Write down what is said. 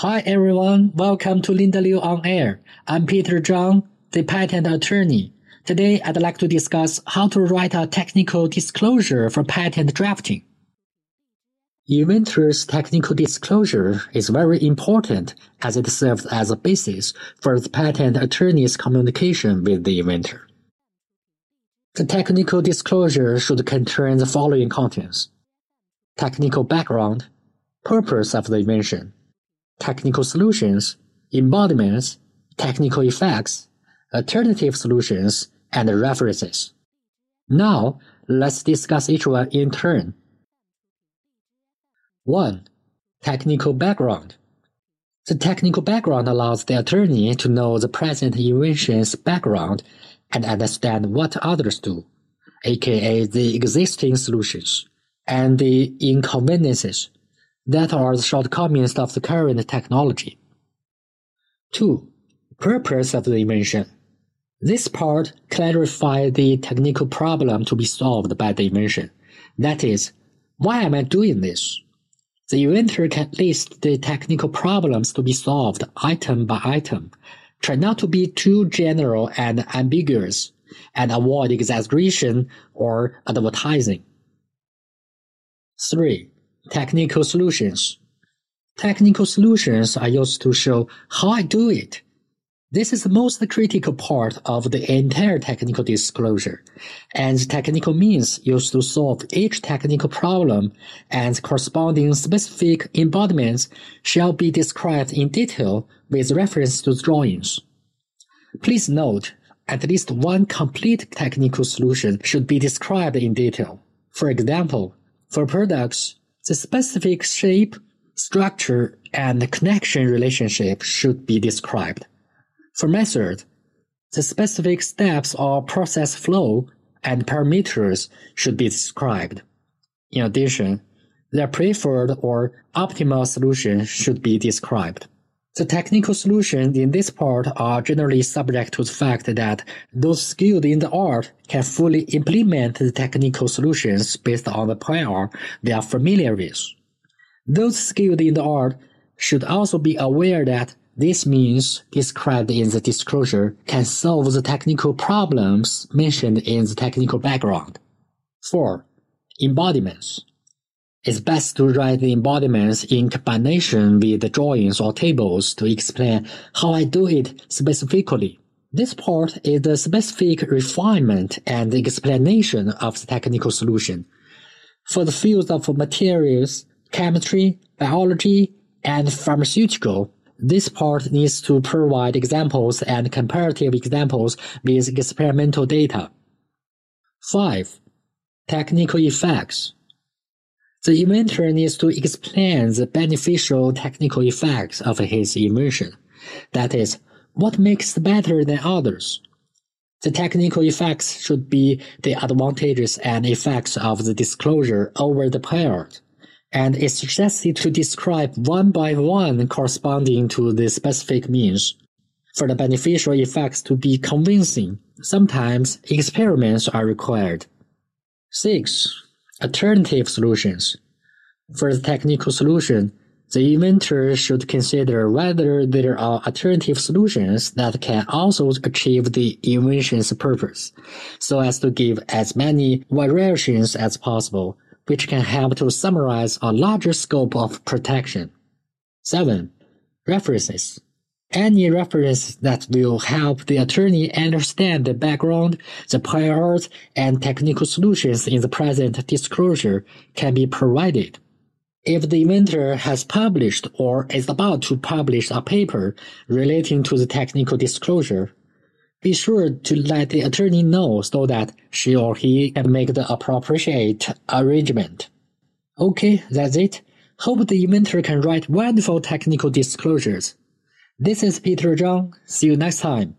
Hi everyone, welcome to Linda Liu on Air. I'm Peter Zhang, the patent attorney. Today I'd like to discuss how to write a technical disclosure for patent drafting. Inventor's technical disclosure is very important as it serves as a basis for the patent attorney's communication with the inventor. The technical disclosure should contain the following contents. Technical background, purpose of the invention, technical solutions, embodiments, technical effects, alternative solutions, and references. Now, let's discuss each one in turn. 1. Technical background. The technical background allows the attorney to know the present invention's background and understand what others do, aka the existing solutions, and the inconveniences that are the shortcomings of the current technology. 2. Purpose of the invention. This part clarifies the technical problem to be solved by the invention. That is, why am I doing this? The inventor can list the technical problems to be solved item by item. Try not to be too general and ambiguous, and avoid exaggeration or advertising. 3. Technical solutions. Technical solutions are used to show how I do it. This is the most critical part of the entire technical disclosure, and technical means used to solve each technical problem and corresponding specific embodiments shall be described in detail with reference to drawings. Please note, at least one complete technical solution should be described in detail. For example, for products, the specific shape, structure, and connection relationship should be described. For method, the specific steps or process flow and parameters should be described. In addition, the preferred or optimal solution should be described. The technical solutions in this part are generally subject to the fact that those skilled in the art can fully implement the technical solutions based on the prior they are familiar with. Those skilled in the art should also be aware that this means described in the disclosure can solve the technical problems mentioned in the technical background. 4. Embodiments. It's best to write the embodiments in combination with the drawings or tables to explain how I do it specifically. This part is the specific refinement and explanation of the technical solution. For the fields of materials, chemistry, biology, and pharmaceutical, this part needs to provide examples and comparative examples with experimental data. 5. Technical effects. The inventor needs to explain the beneficial technical effects of his invention. That is, what makes it better than others. The technical effects should be the advantages and effects of the disclosure over the period, and is suggested to describe one by one corresponding to the specific means. For the beneficial effects to be convincing, sometimes experiments are required. 6 alternative solutions. For the technical solution, the inventor should consider whether there are alternative solutions that can also achieve the invention's purpose, so as to give as many variations as possible, which can help to summarize a larger scope of protection. 7. References. Any reference that will help the attorney understand the background, the prior art, and technical solutions in the present disclosure can be provided. If the inventor has published or is about to publish a paper relating to the technical disclosure, be sure to let the attorney know so that she or he can make the appropriate arrangement. Okay, that's it. Hope the inventor can write wonderful technical disclosures. This is Peter Zhang. See you next time.